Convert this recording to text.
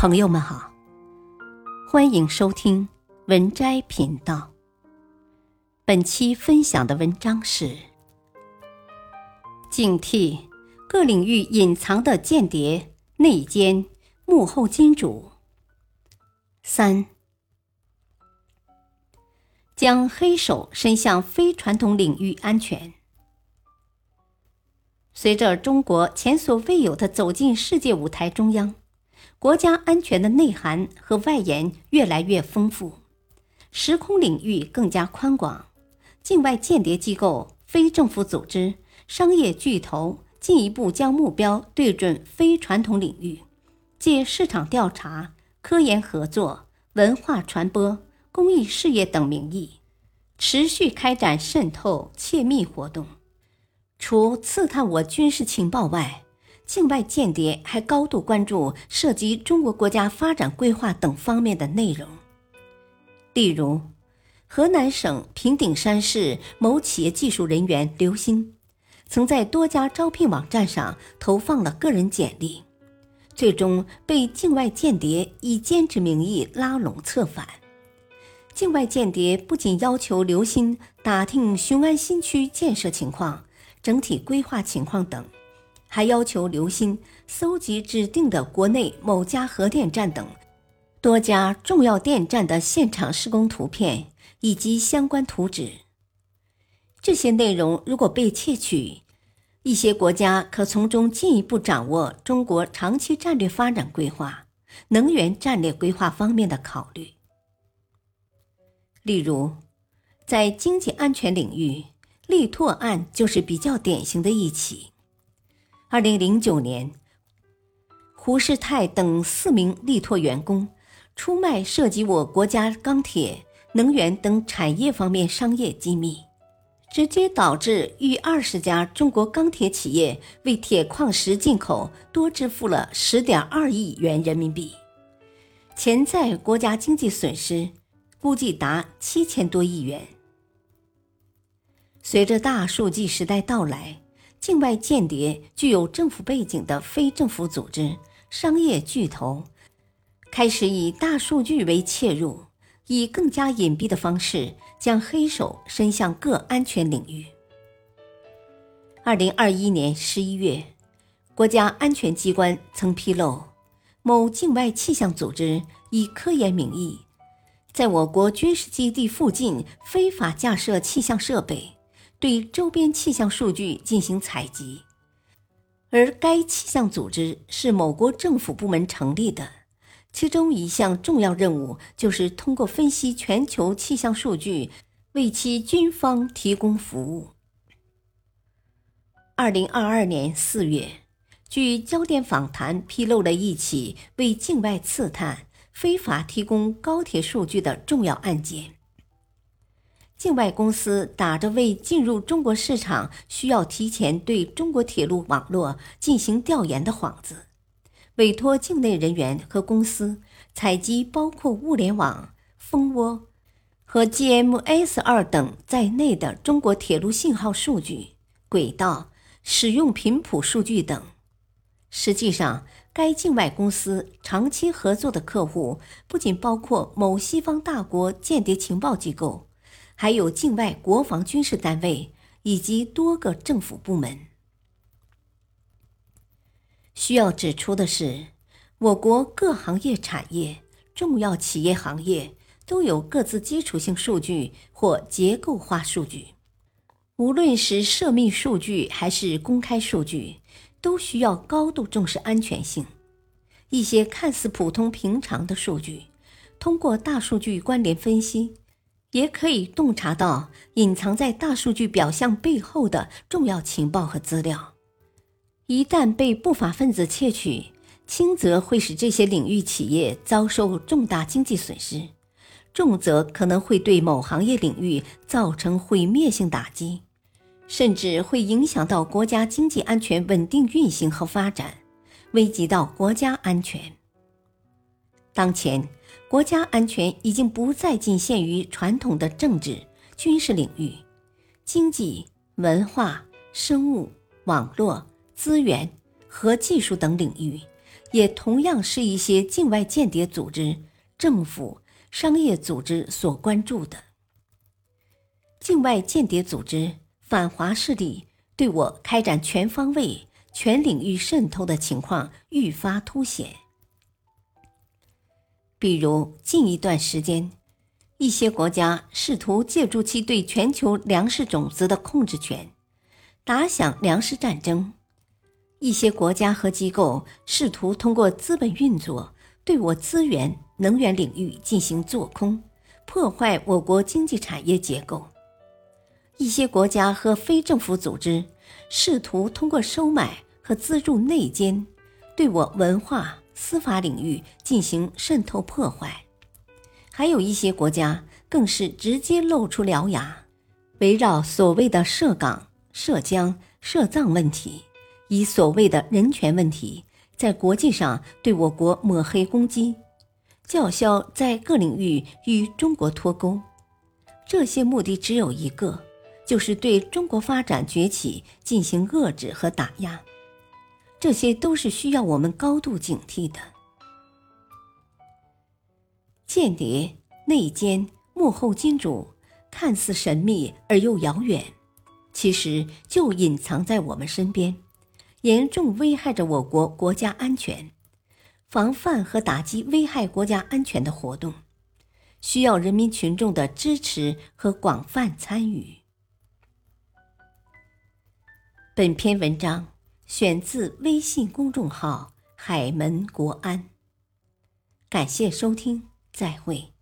朋友们好，欢迎收听文摘频道。本期分享的文章是：警惕各领域隐藏的间谍、内奸、幕后金主。三，将黑手伸向非传统领域安全。随着中国前所未有的走进世界舞台中央。国家安全的内涵和外延越来越丰富，时空领域更加宽广。境外间谍机构、非政府组织、商业巨头进一步将目标对准非传统领域，借市场调查、科研合作、文化传播、公益事业等名义，持续开展渗透窃密活动。除刺探我军事情报外，境外间谍还高度关注涉及中国国家发展规划等方面的内容。例如，河南省平顶山市某企业技术人员刘鑫，曾在多家招聘网站上投放了个人简历，最终被境外间谍以兼职名义拉拢策反。境外间谍不仅要求刘鑫打听雄安新区建设情况、整体规划情况等。还要求刘鑫搜集指定的国内某家核电站等多家重要电站的现场施工图片以及相关图纸。这些内容如果被窃取，一些国家可从中进一步掌握中国长期战略发展规划、能源战略规划方面的考虑。例如，在经济安全领域，力拓案就是比较典型的一起。二零零九年，胡世泰等四名力拓员工出卖涉及我国家钢铁、能源等产业方面商业机密，直接导致逾二十家中国钢铁企业为铁矿石进口多支付了十点二亿元人民币，潜在国家经济损失估计达七千多亿元。随着大数据时代到来。境外间谍、具有政府背景的非政府组织、商业巨头，开始以大数据为切入，以更加隐蔽的方式将黑手伸向各安全领域。二零二一年十一月，国家安全机关曾披露，某境外气象组织以科研名义，在我国军事基地附近非法架设气象设备。对周边气象数据进行采集，而该气象组织是某国政府部门成立的，其中一项重要任务就是通过分析全球气象数据，为其军方提供服务。二零二二年四月，据焦点访谈披露了一起为境外刺探、非法提供高铁数据的重要案件。境外公司打着为进入中国市场需要提前对中国铁路网络进行调研的幌子，委托境内人员和公司采集包括物联网、蜂窝和 GMS 二等在内的中国铁路信号数据、轨道使用频谱数据等。实际上，该境外公司长期合作的客户不仅包括某西方大国间谍情报机构。还有境外国防军事单位以及多个政府部门。需要指出的是，我国各行业产业、重要企业行业都有各自基础性数据或结构化数据，无论是涉密数据还是公开数据，都需要高度重视安全性。一些看似普通平常的数据，通过大数据关联分析。也可以洞察到隐藏在大数据表象背后的重要情报和资料。一旦被不法分子窃取，轻则会使这些领域企业遭受重大经济损失，重则可能会对某行业领域造成毁灭性打击，甚至会影响到国家经济安全稳定运行和发展，危及到国家安全。当前。国家安全已经不再仅限于传统的政治、军事领域，经济、文化、生物、网络、资源和技术等领域，也同样是一些境外间谍组织、政府、商业组织所关注的。境外间谍组织、反华势力对我开展全方位、全领域渗透的情况愈发凸显。比如，近一段时间，一些国家试图借助其对全球粮食种子的控制权，打响粮食战争；一些国家和机构试图通过资本运作，对我资源、能源领域进行做空，破坏我国经济产业结构；一些国家和非政府组织试图通过收买和资助内奸，对我文化。司法领域进行渗透破坏，还有一些国家更是直接露出獠牙，围绕所谓的涉港、涉疆、涉藏问题，以所谓的人权问题，在国际上对我国抹黑攻击，叫嚣在各领域与中国脱钩。这些目的只有一个，就是对中国发展崛起进行遏制和打压。这些都是需要我们高度警惕的。间谍、内奸、幕后金主，看似神秘而又遥远，其实就隐藏在我们身边，严重危害着我国国家安全。防范和打击危害国家安全的活动，需要人民群众的支持和广泛参与。本篇文章。选自微信公众号“海门国安”，感谢收听，再会。